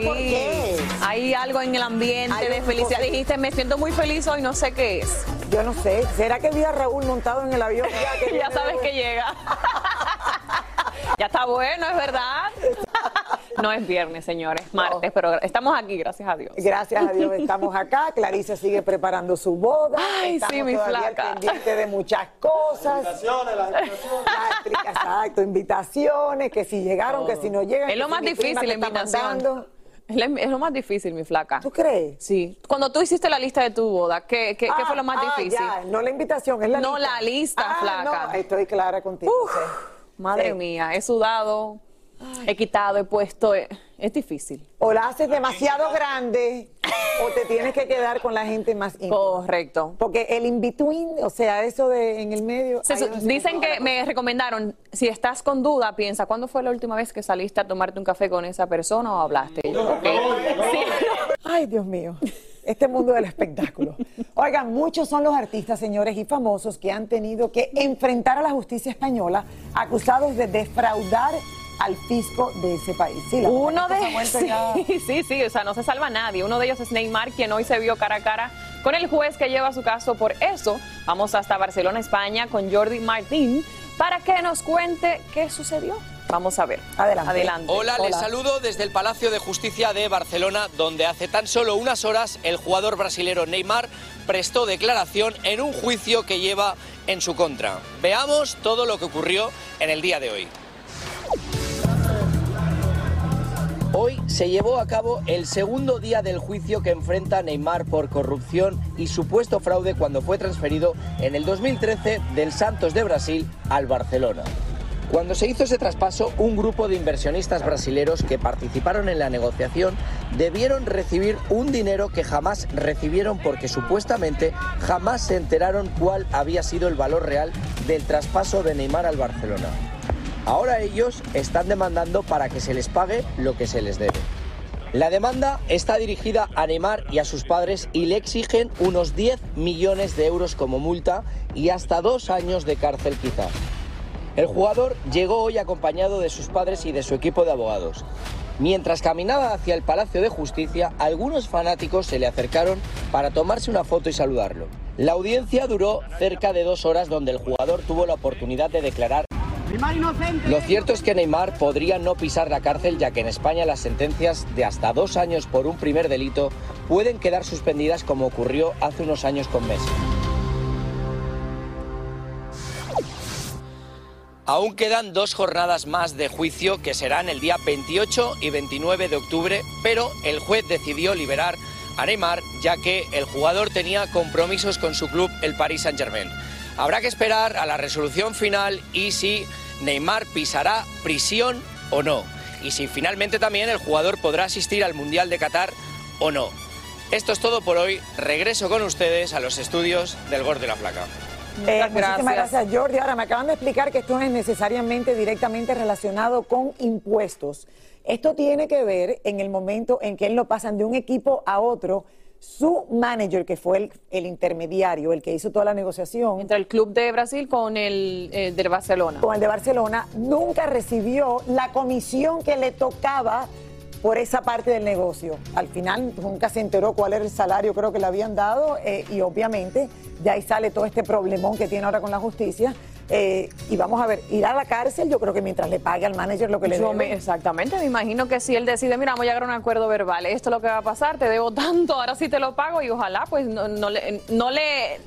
Por qué. Hay algo en el ambiente Hay de felicidad. Dijiste, me siento muy feliz hoy, no sé qué es. Yo no sé, ¿será que vi a Raúl montado en el avión? Ya, que ya viene sabes que llega. ya está bueno, es verdad. no es viernes, señores, martes, pero estamos aquí, gracias a Dios. Gracias a Dios estamos acá. Clarice sigue preparando su boda. Ay, estamos sí, mi flaca. pendientes de muchas cosas. Invitaciones, las invitaciones. Exacto, invitaciones, que si llegaron, que si no llegan. Es lo más difícil, la invitación. Es, la- es lo más difícil, mi flaca. ¿Tú crees? Sí. Cuando tú hiciste la lista de tu boda, ¿qué, qué- qué Ah, fue lo más ah, difícil? ya, no la invitación, es la No, lista. la lista, Ah, flaca. no, estoy clara contigo. Uf, sí. madre Sí. mía, he sudado, he quitado, he puesto. eh, Es difícil. O la haces demasiado grande o te tienes que quedar con la gente más íntima. Correcto. Porque el in-between, o sea, eso de en el medio. Se- no dicen que me recomendaron, si estás con duda, piensa, ¿cuándo fue la última vez que saliste a tomarte un café con esa persona o hablaste? Sí. Ay, Dios mío. Este mundo del espectáculo. Oigan, muchos son los artistas, señores, y famosos que han tenido que enfrentar a la justicia española acusados de defraudar al fisco de ese país. Sí, la verdad Uno que esto se ha de vuelto ya- sí, sí, sí, o sea, no se salva nadie. Uno de ellos es Neymar, quien hoy se vio cara a cara con el juez que lleva su caso por eso. Vamos hasta Barcelona, España, con Jordi Martín para que nos cuente qué sucedió. Vamos a ver. Adelante. Adelante. Hola, les saludo desde el Palacio de Justicia de Barcelona, donde hace tan solo unas horas el jugador brasilero Neymar prestó declaración en un juicio que lleva en su contra. Veamos todo lo que ocurrió en el día de hoy. Hoy se llevó a cabo el segundo día del juicio que enfrenta Neymar por corrupción y supuesto fraude cuando fue transferido en el 2013 del Santos de Brasil al Barcelona. Cuando se hizo ese traspaso, un grupo de inversionistas brasileros que participaron en la negociación debieron recibir un dinero que jamás recibieron porque supuestamente jamás se enteraron cuál había sido el valor real del traspaso de Neymar al Barcelona. Ahora ellos están demandando para que se les pague lo que se les debe. La demanda está dirigida a Neymar y a sus padres y le exigen unos 10 millones de euros como multa y hasta dos años de cárcel quizá. El jugador llegó hoy acompañado de sus padres y de su equipo de abogados. Mientras caminaba hacia el Palacio de Justicia, algunos fanáticos se le acercaron para tomarse una foto y saludarlo. La audiencia duró cerca de dos horas donde el jugador tuvo la oportunidad de declarar lo cierto es que Neymar podría no pisar la cárcel ya que en España las sentencias de hasta dos años por un primer delito pueden quedar suspendidas como ocurrió hace unos años con Messi. Aún quedan dos jornadas más de juicio que serán el día 28 y 29 de octubre, pero el juez decidió liberar a Neymar ya que el jugador tenía compromisos con su club, el Paris Saint-Germain. Habrá que esperar a la resolución final y si Neymar pisará prisión o no. Y si finalmente también el jugador podrá asistir al Mundial de Qatar o no. Esto es todo por hoy. Regreso con ustedes a los estudios del Gol de la Flaca. Eh, muchísimas gracias, Jordi. Ahora me acaban de explicar que esto no es necesariamente directamente relacionado con impuestos. Esto tiene que ver en el momento en que él lo pasan de un equipo a otro. Su manager, que fue el, intermediario, el que hizo toda la negociación. Entre el club de Brasil con el, el de Barcelona. Con el de Barcelona, nunca recibió la comisión que le tocaba por esa parte del negocio. Al final nunca se enteró cuál era el salario, creo que le habían dado, eh, y obviamente ya ahí sale todo este problemón que tiene ahora con la justicia. Eh, y vamos a ver, ir a la cárcel, yo creo que mientras le pague al manager lo que le debe. exactamente, me imagino que si él decide, mira, vamos a llegar a un acuerdo verbal, esto es lo que va a pasar, te debo tanto, ahora sí te lo pago y ojalá pues no, no le, no le...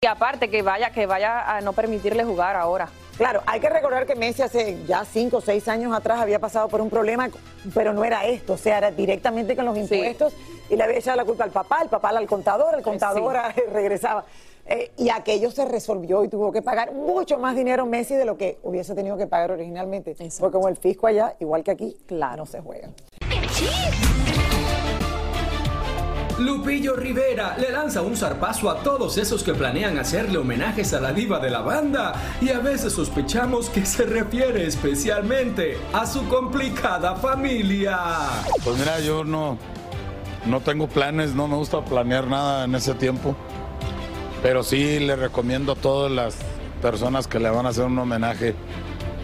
Y aparte que vaya, que vaya a no permitirle jugar ahora. Claro, hay que recordar que Messi hace ya cinco o seis años atrás había pasado por un problema, pero no era esto, o sea, era directamente con los impuestos y le había echado la culpa al papá, el papá al contador, el contador regresaba. Eh, y aquello se resolvió y tuvo que pagar mucho más dinero Messi de lo que hubiese tenido que pagar originalmente. Porque como el fisco allá, igual que aquí, claro, se juega. Lupillo Rivera le lanza un zarpazo a todos esos que planean hacerle homenajes a la diva de la banda y a veces sospechamos que se refiere especialmente a su complicada familia. Pues mira, yo no, no tengo planes, no me gusta planear nada en ese tiempo, pero sí le recomiendo a todas las personas que le van a hacer un homenaje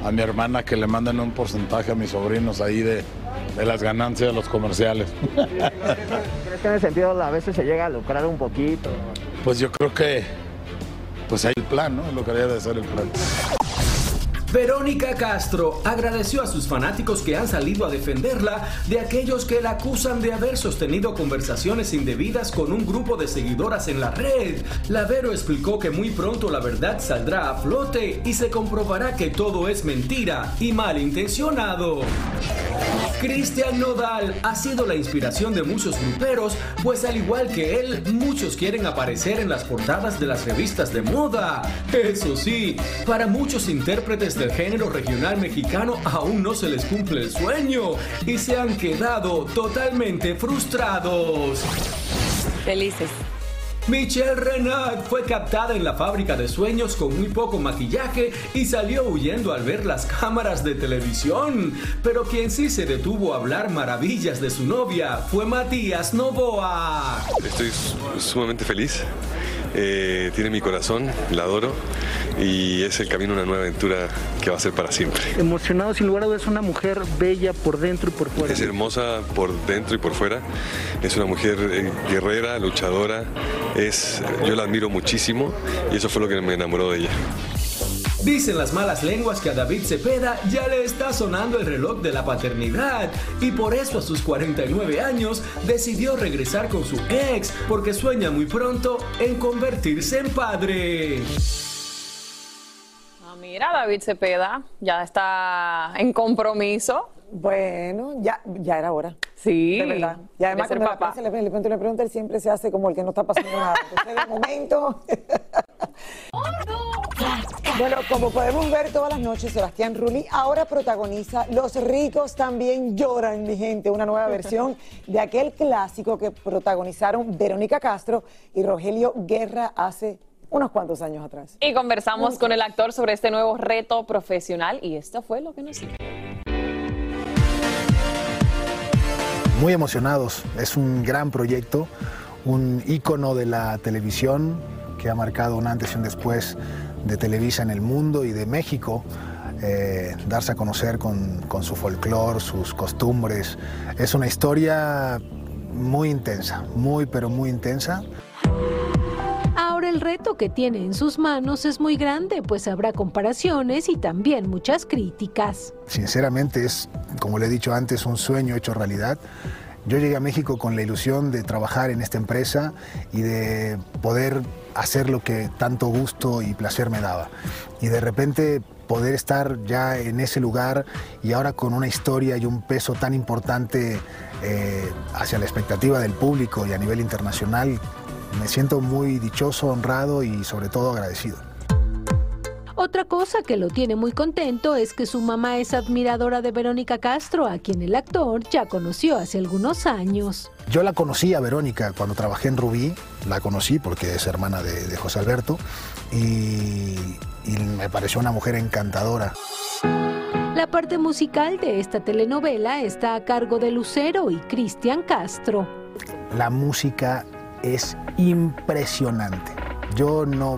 a mi hermana que le manden un porcentaje a mis sobrinos ahí de, de las ganancias de los comerciales. ¿Crees que en ese sentido a veces se llega a lucrar un poquito? Pues yo creo que pues hay el plan, ¿no? Lo que debe de ser el plan. Verónica Castro agradeció a sus fanáticos que han salido a defenderla de aquellos que la acusan de haber sostenido conversaciones indebidas con un grupo de seguidoras en la red. La Vero explicó que muy pronto la verdad saldrá a flote y se comprobará que todo es mentira y malintencionado. Cristian Nodal ha sido la inspiración de muchos gruperos, pues al igual que él, muchos quieren aparecer en las portadas de las revistas de moda. Eso sí, para muchos intérpretes del género regional mexicano aún no se les cumple el sueño y se han quedado totalmente frustrados. Felices. Michelle Renat fue captada en la fábrica de sueños con muy poco maquillaje y salió huyendo al ver las cámaras de televisión. Pero quien sí se detuvo a hablar maravillas de su novia fue Matías Novoa. Estoy sumamente feliz. Eh, tiene mi corazón, la adoro y es el camino a una nueva aventura que va a ser para siempre. Emocionado, sin lugar a dudas, es una mujer bella por dentro y por fuera. Es hermosa por dentro y por fuera. Es una mujer eh, guerrera, luchadora. Es, yo la admiro muchísimo y eso fue lo que me enamoró de ella. Dicen las malas lenguas que a David Cepeda ya le está sonando el reloj de la paternidad y por eso a sus 49 años decidió regresar con su ex porque sueña muy pronto en convertirse en padre. Ah, mira, David Cepeda ya está en compromiso. Bueno, ya, ya era hora. Sí. De verdad. Y además, cuando la papá. prensa le, le le pregunta, él siempre se hace como el que no está pasando nada. Entonces, de momento. bueno, como podemos ver todas las noches, Sebastián Rulli ahora protagoniza Los ricos también lloran, mi gente, una nueva versión de aquel clásico que protagonizaron Verónica Castro y Rogelio Guerra hace unos cuantos años atrás. Y conversamos con el actor sobre este nuevo reto profesional y esto fue lo que nos dijo. muy emocionados. Es un gran proyecto, un ícono de la televisión que ha marcado un antes y un después de Televisa en el mundo y de México. Eh, darse a conocer con, con su folclore, sus costumbres. Es una historia muy intensa, muy pero muy intensa. Ahora el reto que tiene en sus manos es muy grande, pues habrá comparaciones y también muchas críticas. Sinceramente es, como le he dicho antes, un sueño hecho realidad. Yo llegué a México con la ilusión de trabajar en esta empresa y de poder hacer lo que tanto gusto y placer me daba. Y de repente poder estar ya en ese lugar y ahora con una historia y un peso tan importante eh, hacia la expectativa del público y a nivel internacional, me siento muy dichoso, honrado y sobre todo agradecido. Otra cosa que lo tiene muy contento es que su mamá es admiradora de Verónica Castro, a quien el actor ya conoció hace algunos años. Yo la conocí a Verónica cuando trabajé en Rubí, la conocí porque es hermana de, de José Alberto y, y me pareció una mujer encantadora. La parte musical de esta telenovela está a cargo de Lucero y Cristian Castro. La música es impresionante. Yo no,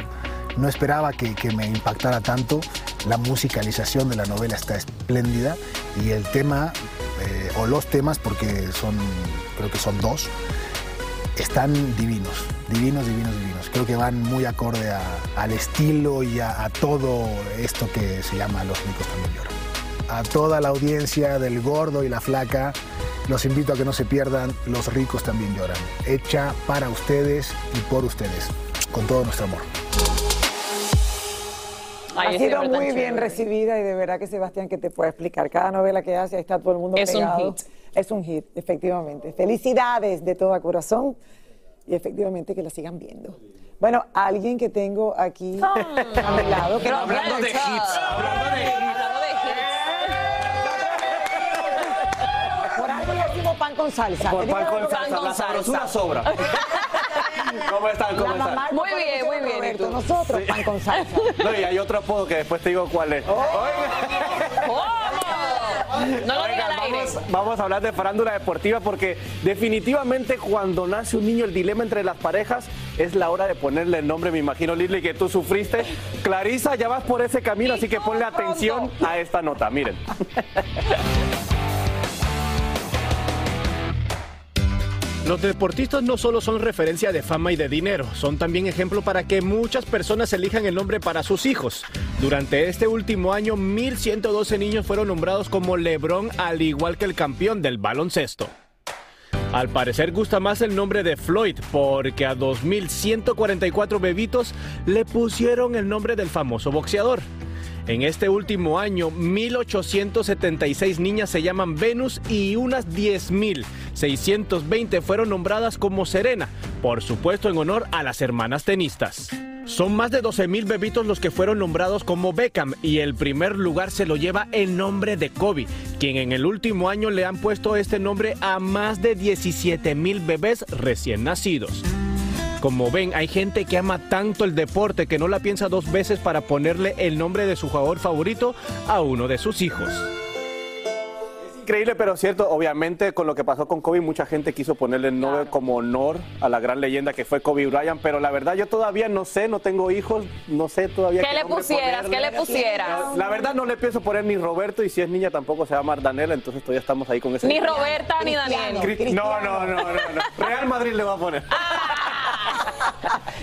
no esperaba que, que me impactara tanto. La musicalización de la novela está espléndida y el tema, eh, o los temas, porque son, creo que son dos, están divinos, divinos, divinos, divinos. Creo que van muy acorde al estilo y a, a todo esto que se llama Los ricos también lloran. A toda la audiencia del gordo y la flaca, los invito a que no se pierdan Los ricos también lloran. Hecha para ustedes y por ustedes, con todo nuestro amor. Ay, ha sido muy bien chévere. recibida y de verdad que Sebastián que te puede explicar. Cada novela que hace, ahí está todo el mundo Es un pegado. hit. Es un hit, efectivamente. Felicidades de todo corazón y efectivamente que la sigan viendo. Bueno, alguien que tengo aquí a mi lado. que- Hablando de hits, hablando de Por algo le decimos pan con salsa. Por pan con salsa, la sabrosura sobra. ¿Cómo están? ¿Cómo están? Muy bien, muy bien. Roberto, nosotros pan con salsa. No, y hay otro apodo que después te digo cuál es. No lo Oigan, vamos, vamos a hablar de farándula deportiva porque definitivamente cuando nace un niño el dilema entre las parejas es la hora de ponerle el nombre, me imagino Lili que tú sufriste. Clarisa, ya vas por ese camino, así que ponle atención a esta nota, miren. Los deportistas no solo son referencia de fama y de dinero, son también ejemplo para que muchas personas elijan el nombre para sus hijos. Durante este último año, 1.112 niños fueron nombrados como Lebron, al igual que el campeón del baloncesto. Al parecer gusta más el nombre de Floyd porque a 2.144 bebitos le pusieron el nombre del famoso boxeador. En este último año, 1.876 niñas se llaman Venus y unas 10.620 fueron nombradas como Serena, por supuesto en honor a las hermanas tenistas. Son más de 12.000 bebitos los que fueron nombrados como Beckham y el primer lugar se lo lleva el nombre de Kobe, quien en el último año le han puesto este nombre a más de 17.000 bebés recién nacidos. Como ven, hay gente que ama tanto el deporte que no la piensa dos veces para ponerle el nombre de su jugador favorito a uno de sus hijos. Increíble, pero cierto. Obviamente, con lo que pasó con Kobe, mucha gente quiso ponerle el nombre como honor a la gran leyenda que fue Kobe Bryant. Pero la verdad, yo todavía no sé, no tengo hijos, no sé todavía. ¿Qué le pusieras? ponerle. ¿Qué le pusieras? La verdad, no le pienso poner ni Roberto y si es niña tampoco se va a llamar Daniela, entonces todavía estamos ahí con ese. Ni Roberta ni Daniel. No, no, no, no, no. Real Madrid le va a poner.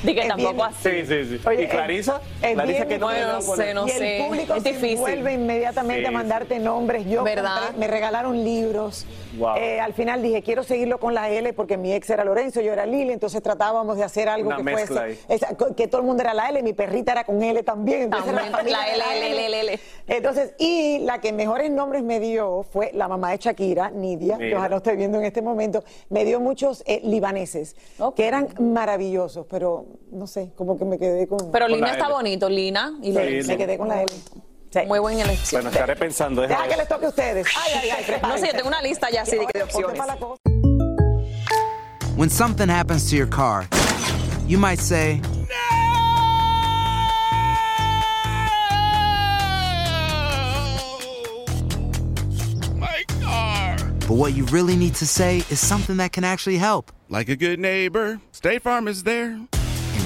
Di que tampoco así. Sí, sí, sí. Oye, ¿Y Clarisa? es Clarisa, bien ¿qué nombre le va a Bueno, poner? sé, no y el sé. público Es se difícil. vuelve inmediatamente Sí, a mandarte nombres. Yo ¿Verdad? compré- me regalaron libros. Wow. Eh, al final dije, quiero seguirlo con la L porque mi ex era Lorenzo, yo era Lili, entonces tratábamos de hacer algo Una que fuese... esa- que todo el mundo era la L, mi perrita era con L también. Entonces También, familia la L, L, L, L. Entonces, y la que mejores nombres me dio fue la mamá de Shakira, Nidia, que Mira. ojalá lo estoy viendo en este momento. Me dio muchos eh, libaneses, que eran maravillosos, pero no sé, como que me quedé con... Pero Con Lina la está L. bonito, Lina. Y Sí, Lorenzo. me quedé con la L. Sí. Muy buena elección. Bueno, estaré pensando. Deja déjame que les toque a ustedes. Ay, ay, ay, No sé, yo tengo una lista ya así de, opciones. When something happens to your car, you might say, but what you really need to say is something that can actually help. Like a good neighbor, State Farm is there.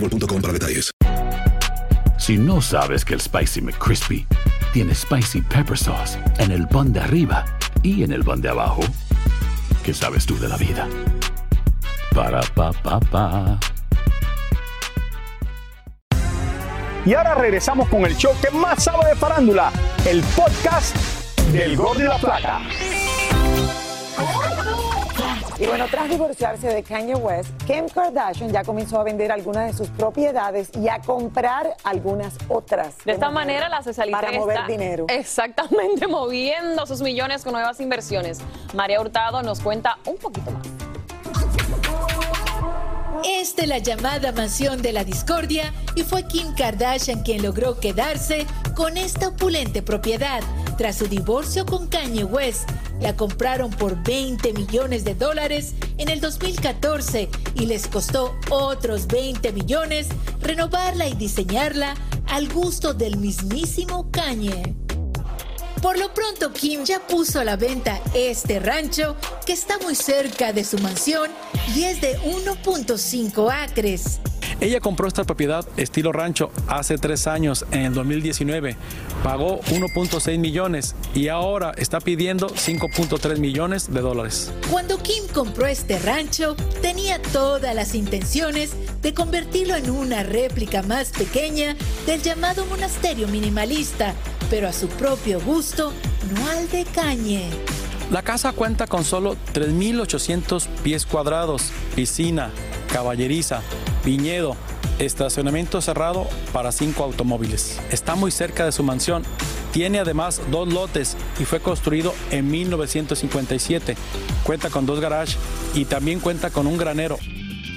para detalles. Si no sabes que el Spicy McCrispy tiene Spicy Pepper Sauce en el pan de arriba y en el pan de abajo, ¿qué sabes tú de la vida? Para, pa, pa, pa. Y ahora regresamos con el show que más sabe de farándula, el podcast del Gol de la Plata. Y bueno, tras divorciarse de Kanye West, Kim Kardashian ya comenzó a vender algunas de sus propiedades y a comprar algunas otras. De esta manera, la Cecilita Para mover está dinero. Exactamente, moviendo sus millones con nuevas inversiones. María Hurtado nos cuenta un poquito más. Es de la llamada mansión de la discordia y fue Kim Kardashian quien logró quedarse con esta opulente propiedad. Tras su divorcio con Kanye West, la compraron por 20 millones de dólares en el 2014 y les costó otros 20 millones renovarla y diseñarla al gusto del mismísimo Kanye. Por lo pronto, Kim ya puso a la venta este rancho que está muy cerca de su mansión y es de 1.5 acres. Ella compró esta propiedad estilo rancho hace tres años, en el 2019. Pagó 1.6 millones y ahora está pidiendo 5.3 millones de dólares. Cuando Kim compró este rancho, tenía todas las intenciones de convertirlo en una réplica más pequeña del llamado monasterio minimalista, pero a su propio gusto, no al de Cañe. La casa cuenta con solo 3.800 pies cuadrados, piscina, caballeriza, viñedo, estacionamiento cerrado para cinco automóviles. Está muy cerca de su mansión. Tiene además dos lotes y fue construido en 1957. Cuenta con dos garages y también cuenta con un granero.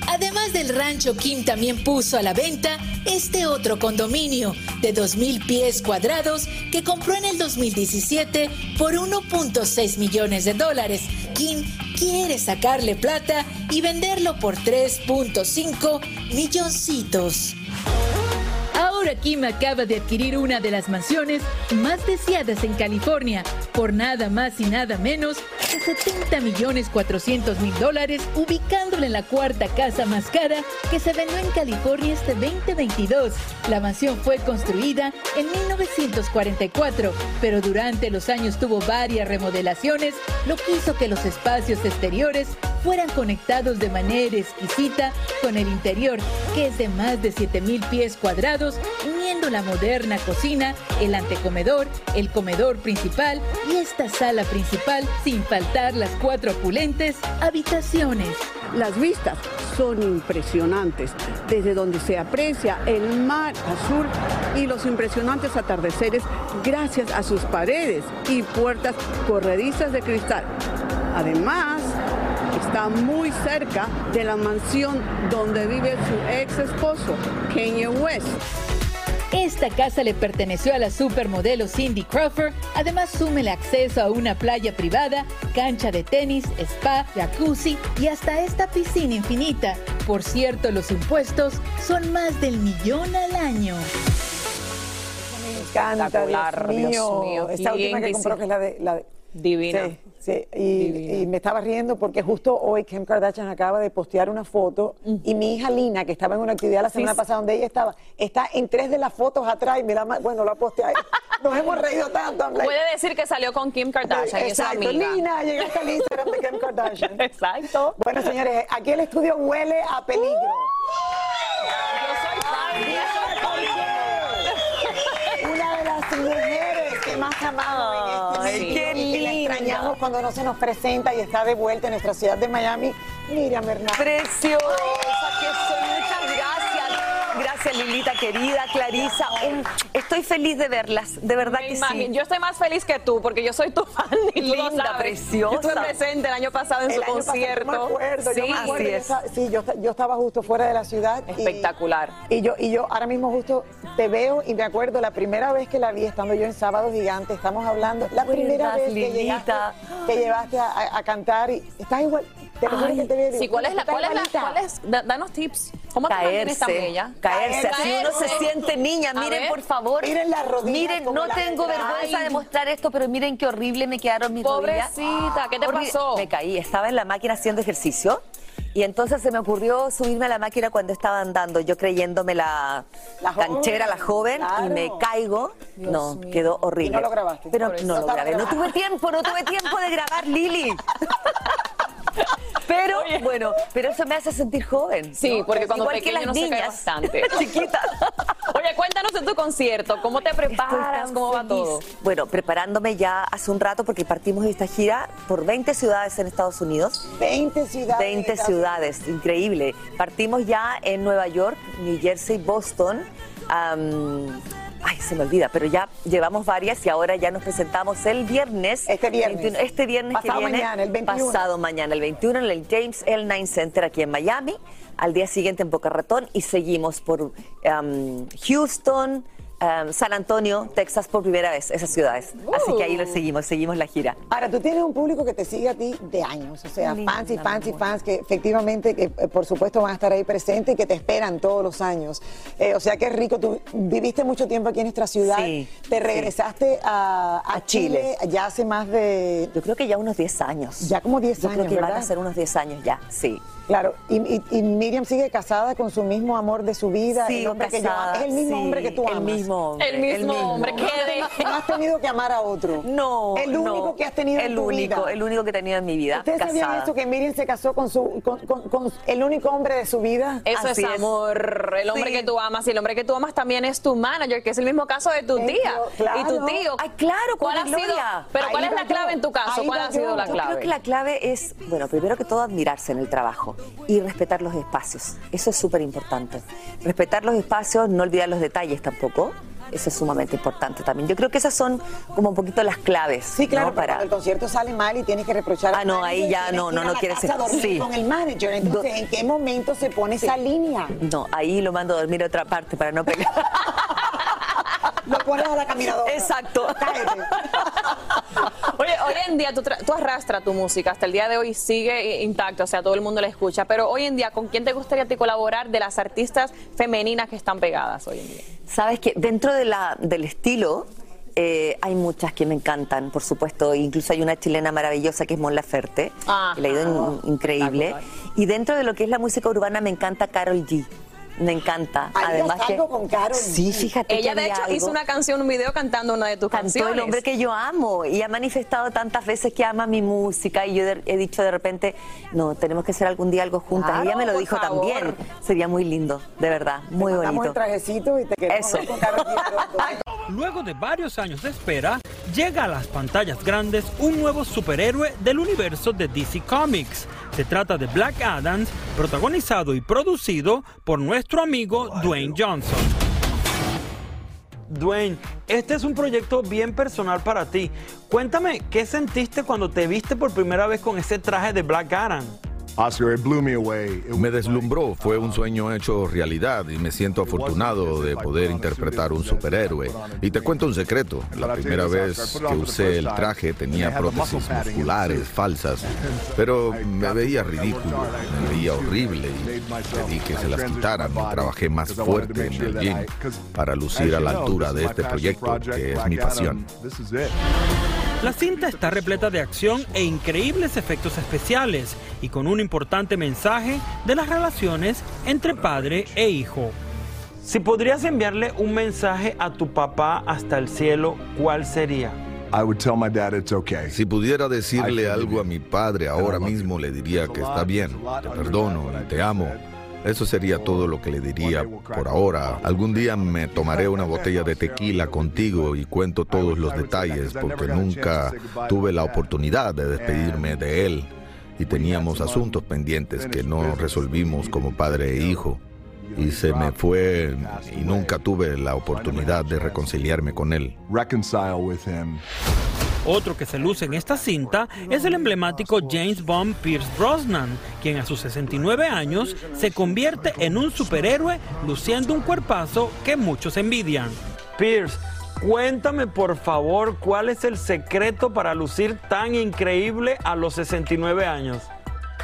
Además del rancho, Kim también puso a la venta este otro condominio de 2.000 pies cuadrados que compró en el 2017 por 1.6 millones de dólares. Kim quiere sacarle plata y venderlo por 3.5 milloncitos. Ahora Kim acaba de adquirir una de las mansiones más deseadas en California por nada más y nada menos que 70 millones 400 mil dólares, ubicándola en la cuarta casa más cara que se vendió en California este 2022. La mansión fue construida en 1944, pero durante los años tuvo varias remodelaciones, lo que hizo que los espacios exteriores fueran conectados de manera exquisita con el interior, que es de más de 7 mil pies cuadrados, uniendo la moderna cocina, el antecomedor, el comedor principal y esta sala principal, sin faltar las cuatro opulentes habitaciones. Las vistas son impresionantes, desde donde se aprecia el mar azul y los impresionantes atardeceres gracias a sus paredes y puertas corredizas de cristal. Además, está muy cerca de la mansión donde vive su ex esposo, Kanye West. Esta casa le perteneció a la supermodelo Cindy Crawford. Además, sume el acceso a una playa privada, cancha de tenis, spa, jacuzzi y hasta esta piscina infinita. Por cierto, los impuestos son más del millón al año. Me encanta, Dios mío. Dios mío. Esta ¿Quién última que compró, que es la de... La de Divina. Sí, sí. Y, y me estaba riendo porque justo hoy Kim Kardashian acaba de postear una foto y mi hija Lina, que estaba en una actividad la Sí, semana sí. pasada donde ella estaba, está en tres de las fotos atrás y mira, bueno, la posteé. Nos hemos reído tanto. Like- Puede decir que salió con Kim Kardashian, esa Exacto, amiga. Lina, llegaste al Instagram de Kim Kardashian. Exacto. Bueno, señores, aquí el estudio huele a peligro. Una de las mujeres que más amamos en este Ay, cuando no se nos presenta y está de vuelta en nuestra ciudad de Miami, Miriam Hernández. Preciosa gracias. Lilita querida, Clarisa. Un- estoy feliz de verlas, de verdad Me que imagino. sí. Yo estoy más feliz que tú, porque yo soy tu fan y tú lo Linda, sabes. preciosa. Yo estuve presente el año pasado en El su año pasado, concierto. yo me acuerdo, yo sí, me acuerdo, yo estaba- sí, yo, yo estaba justo fuera de la ciudad. Espectacular. Y, yo, y yo ahora mismo justo te veo y me acuerdo la primera vez que la vi, estando yo en Sábado Gigante, estamos hablando, la primera ¿Acuerdas, vez que llegaste, que llevaste a, a- a cantar y estás igual, te que te. Sí, ¿cuál es la, cuál es la, cuál es? Da- danos tips. ¿Cómo te mantienes tan Caerse, bella? caerse, así uno se siente niña. A Miren, ver. por favor. Miren las rodillas Miren, no tengo vergüenza de mostrar esto, pero miren qué horrible me quedaron mis rodillas. Pobrecita, ¿qué te pasó? Me caí, estaba en la máquina haciendo ejercicio. Y entonces se me ocurrió subirme a la máquina cuando estaba andando, yo creyéndome la, La joven, canchera, la joven, y me caigo. Dios no, mío. quedó horrible. Y no lo grabaste. Pero no No lo grabé. No tuve tiempo, no tuve tiempo de grabar, Lili. Pero bueno, pero eso me hace sentir joven. Sí, ¿no? porque cuando Igual que las no se cae niñas. bastante. Chiquitas. Oye, cuéntanos de tu concierto. ¿Cómo te preparas? ¿Cómo va todo? Bueno, preparándome ya hace un rato porque partimos de esta gira por 20 ciudades en Estados Unidos. 20 ciudades. 20 ciudades, increíble. Partimos ya en Nueva York, New Jersey, Boston. Ay, se me olvida, pero ya llevamos varias y ahora ya nos presentamos el viernes. Este viernes. 21, este viernes Pasado que viene. mañana, el 21. Pasado mañana, el 21, en el James L. 9 Center aquí en Miami. Al día siguiente en Boca Ratón y seguimos por am, Houston. Am, San Antonio, Texas por primera vez, esas ciudades. Así que ahí lo seguimos, seguimos la gira. Ahora, tú tienes un público que te sigue a ti de años, o sea, Linda, fans y fans y fans que efectivamente, que eh, por supuesto van a estar ahí presentes y que te esperan todos los años. Eh, o sea, qué rico, tú viviste mucho tiempo aquí en nuestra ciudad, Sí, te sí. regresaste a, a A Chile. Chile. ya hace más de... Yo creo que ya unos 10 años. Ya como 10 Yo años, creo que van a ser unos 10 años ya, sí. Claro, y, y- y Miriam sigue casada con su mismo amor de su vida, el Sigo hombre que yo es el mismo sí, hombre que tú el amas. mismo hombre, El mismo hombre, ¿qué de- No has tenido que amar a otro. No, El único no. que has tenido el en tu único, vida. El único que he tenido en mi vida, ¿Ustedes sabían eso que Miriam se casó con su con, con- con el único hombre de su vida? Eso Así es amor. El hombre Sí. que tú amas. Y el hombre que tú amas también es tu manager, que es el mismo caso de tu tía claro. y tu tío. Ay, claro, ¿Cuál ha con sido? Gloria. Pero ¿cuál Ahí es la yo. clave en tu caso? Ahí ¿Cuál ha sido yo. la Yo clave? creo que la clave es, bueno, primero que todo admirarse en el trabajo y respetar los espacios. Eso es súper importante. Respetar los espacios, no olvidar los detalles tampoco. Eso es sumamente importante también. Yo creo que esas son como un poquito las claves. Sí, claro, ¿no? cuando el concierto sale mal y tienes que reprochar Ah, no, ahí ya no, no, no la quiere casa ser- sí. con el manager. Entonces, ¿en qué momento se pone esa línea? No, ahí lo mando a dormir a otra parte para no pegar. Lo pones a la caminadora. Exacto. Cállate. Oye, hoy en día tú, tú arrastras tu música, hasta el día de hoy sigue intacto, o sea, todo el mundo la escucha, pero hoy en día, ¿con quién te gustaría ti colaborar de las artistas femeninas que están pegadas hoy en día? Sabes que dentro de la, del estilo eh, hay muchas que me encantan, por supuesto. Incluso hay una chilena maravillosa que es Mon Laferte, que le ha ido in- increíble. Y dentro de lo que es la música urbana me encanta Carol G. Me encanta. ¿Harías Además que algo con Karol sí, fíjate Ella, que de hecho, algo. hizo una canción, un video cantando una de tus Cantó canciones. el hombre que yo amo y ha manifestado tantas veces que ama mi música y yo de- he dicho de repente, no, tenemos que hacer algún día algo juntas. Claro, Ella me lo dijo favor. también. Sería muy lindo, de verdad, muy Te mandamos el bonito. trajecito y te queremos Eso. con. Luego de varios años de espera, llega a las pantallas grandes un nuevo superhéroe del universo de DC Comics. Se trata de Black Adams, protagonizado y producido por nuestro amigo Dwayne Johnson. Dwayne, este es un proyecto bien personal para ti. Cuéntame, ¿qué sentiste cuando te viste por primera vez con ese traje de Black Adam? Oscar, it blew me away. It Me deslumbró, fue un sueño hecho realidad y me siento afortunado de poder interpretar un superhéroe. Y te cuento un secreto, la primera vez que usé el traje tenía prótesis musculares falsas, pero me veía ridículo, me veía horrible y pedí que se las quitaran y trabajé más fuerte en el gym para lucir a la altura de este proyecto que es mi pasión. La cinta está repleta de acción e increíbles efectos especiales y con un importante mensaje de las relaciones entre padre e hijo. Si podrías enviarle un mensaje a tu papá hasta el cielo, ¿cuál sería? I would tell my dad it's okay. Si pudiera decirle algo a mi padre ahora mismo, le diría que está bien, te perdono y te amo. Eso sería todo lo que le diría por ahora. Algún día me tomaré una botella de tequila contigo y cuento todos los detalles porque nunca tuve la oportunidad de despedirme de él y teníamos asuntos pendientes que no resolvimos como padre e hijo. y se me fue y nunca tuve la oportunidad de reconciliarme con él. Otro que se luce en esta cinta es el emblemático James Bond Pierce Brosnan, quien a sus 69 años se convierte en un superhéroe luciendo un cuerpazo que muchos envidian. Pierce, cuéntame por favor cuál es el secreto para lucir tan increíble a los 69 años.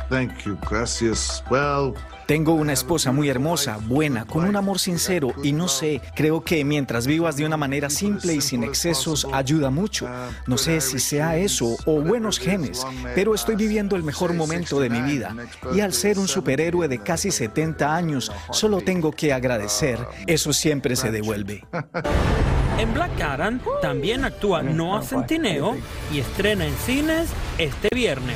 Thank you, gracias. Well, Tengo una esposa muy hermosa, buena, con un amor sincero y no sé, creo que mientras vivas de una manera simple y sin excesos ayuda mucho. No sé si sea eso o buenos genes, pero estoy viviendo el mejor momento de mi vida y al ser un superhéroe de casi 70 años, solo tengo que agradecer. Eso siempre se devuelve. En Black Adam también actúa Noah Centineo y estrena en cines este viernes.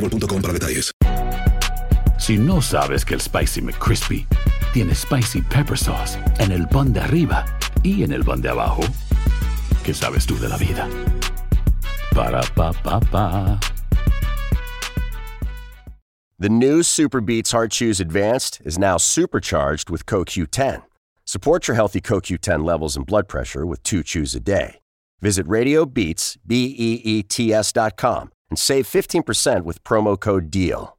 boostmobile.com para detalles. Si no sabes que el Spicy McCrispy tiene Spicy Pepper Sauce en el pan de arriba y en el pan de abajo, ¿qué sabes tú de la vida? Para, pa, pa, pa. The new Super Beats Heart Chews Advanced is now supercharged with CoQ10. Support your healthy CoQ10 levels and blood pressure with two chews a day. Visit RadioBeats, B E E T S dot com and save 15% with promo code DEAL.